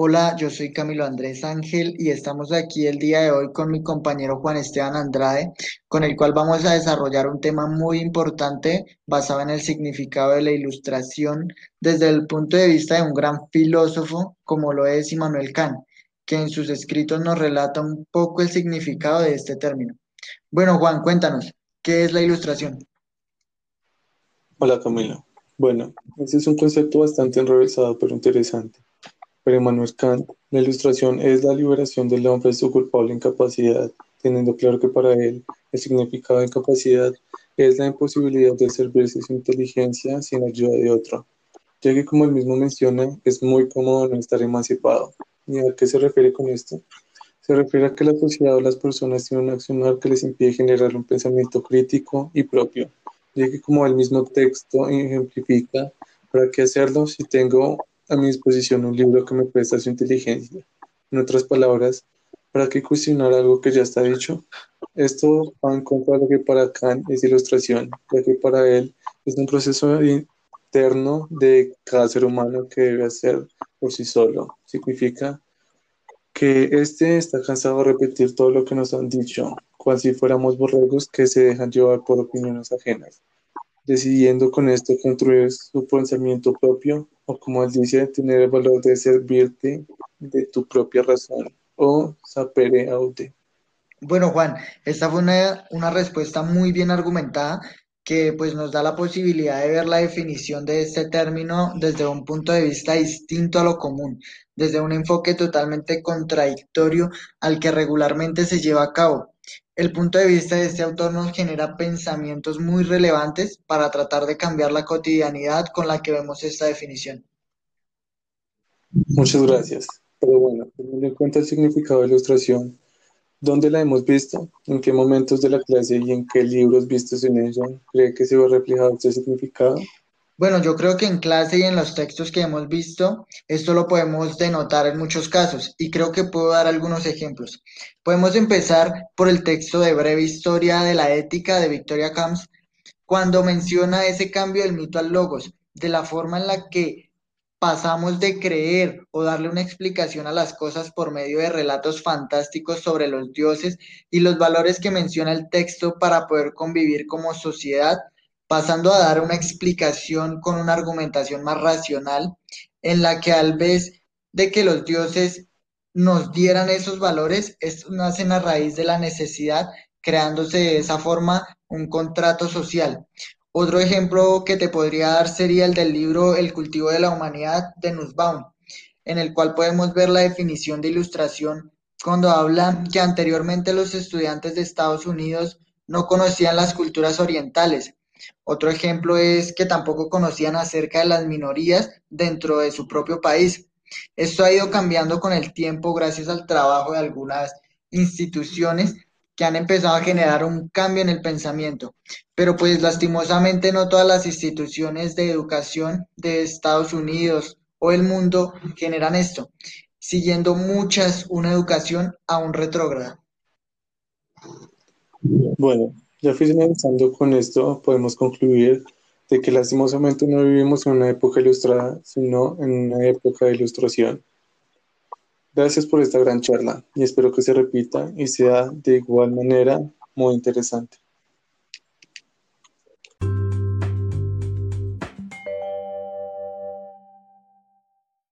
Hola, yo soy Camilo Andrés Ángel y estamos aquí el día de hoy con mi compañero Juan Esteban Andrade, con el cual vamos a desarrollar un tema muy importante basado en el significado de la ilustración desde el punto de vista de un gran filósofo como lo es Immanuel Kant, que en sus escritos nos relata un poco el significado de este término. Bueno, Juan, cuéntanos, ¿qué es la ilustración? Hola Camilo. Bueno, ese es un concepto bastante enrevesado pero interesante. Para Immanuel Kant, la ilustración es la liberación del hombre de su culpable incapacidad, teniendo claro que para él el significado de incapacidad es la imposibilidad de servirse su inteligencia sin ayuda de otro, ya que como él mismo menciona, es muy cómodo no estar emancipado. ¿Y a qué se refiere con esto? Se refiere a que la sociedad o las personas tienen un accionar que les impide generar un pensamiento crítico y propio, ya que como el mismo texto ejemplifica, ¿para qué hacerlo si tengo a mi disposición un libro que me presta su inteligencia. En otras palabras, ¿para qué cuestionar algo que ya está dicho? Esto va en contra de lo que para Kant es ilustración, ya que para él es un proceso interno de cada ser humano que debe hacer por sí solo. Significa que este está cansado de repetir todo lo que nos han dicho, cual si fuéramos borregos que se dejan llevar por opiniones ajenas decidiendo con esto construir su pensamiento propio, o como él dice, tener el valor de servirte de tu propia razón, o sapere aude. Bueno, Juan, esta fue una, una respuesta muy bien argumentada que pues nos da la posibilidad de ver la definición de este término desde un punto de vista distinto a lo común, desde un enfoque totalmente contradictorio al que regularmente se lleva a cabo. El punto de vista de este autor nos genera pensamientos muy relevantes para tratar de cambiar la cotidianidad con la que vemos esta definición. Muchas gracias. Pero bueno, teniendo en cuenta el significado de ilustración, ¿dónde la hemos visto? ¿En qué momentos de la clase y en qué libros vistos en ella cree que se ve reflejado este significado? Bueno, yo creo que en clase y en los textos que hemos visto, esto lo podemos denotar en muchos casos y creo que puedo dar algunos ejemplos. Podemos empezar por el texto de Breve Historia de la Ética de Victoria Camps, cuando menciona ese cambio del mito al logos, de la forma en la que pasamos de creer o darle una explicación a las cosas por medio de relatos fantásticos sobre los dioses y los valores que menciona el texto para poder convivir como sociedad pasando a dar una explicación con una argumentación más racional, en la que al vez de que los dioses nos dieran esos valores, estos nacen a raíz de la necesidad, creándose de esa forma un contrato social. Otro ejemplo que te podría dar sería el del libro El cultivo de la humanidad de Nussbaum, en el cual podemos ver la definición de ilustración cuando habla que anteriormente los estudiantes de Estados Unidos no conocían las culturas orientales, otro ejemplo es que tampoco conocían acerca de las minorías dentro de su propio país. Esto ha ido cambiando con el tiempo gracias al trabajo de algunas instituciones que han empezado a generar un cambio en el pensamiento. Pero pues lastimosamente no todas las instituciones de educación de Estados Unidos o el mundo generan esto, siguiendo muchas una educación aún retrógrada. Bueno, ya finalizando con esto, podemos concluir de que lastimosamente no vivimos en una época ilustrada, sino en una época de ilustración. Gracias por esta gran charla y espero que se repita y sea de igual manera muy interesante.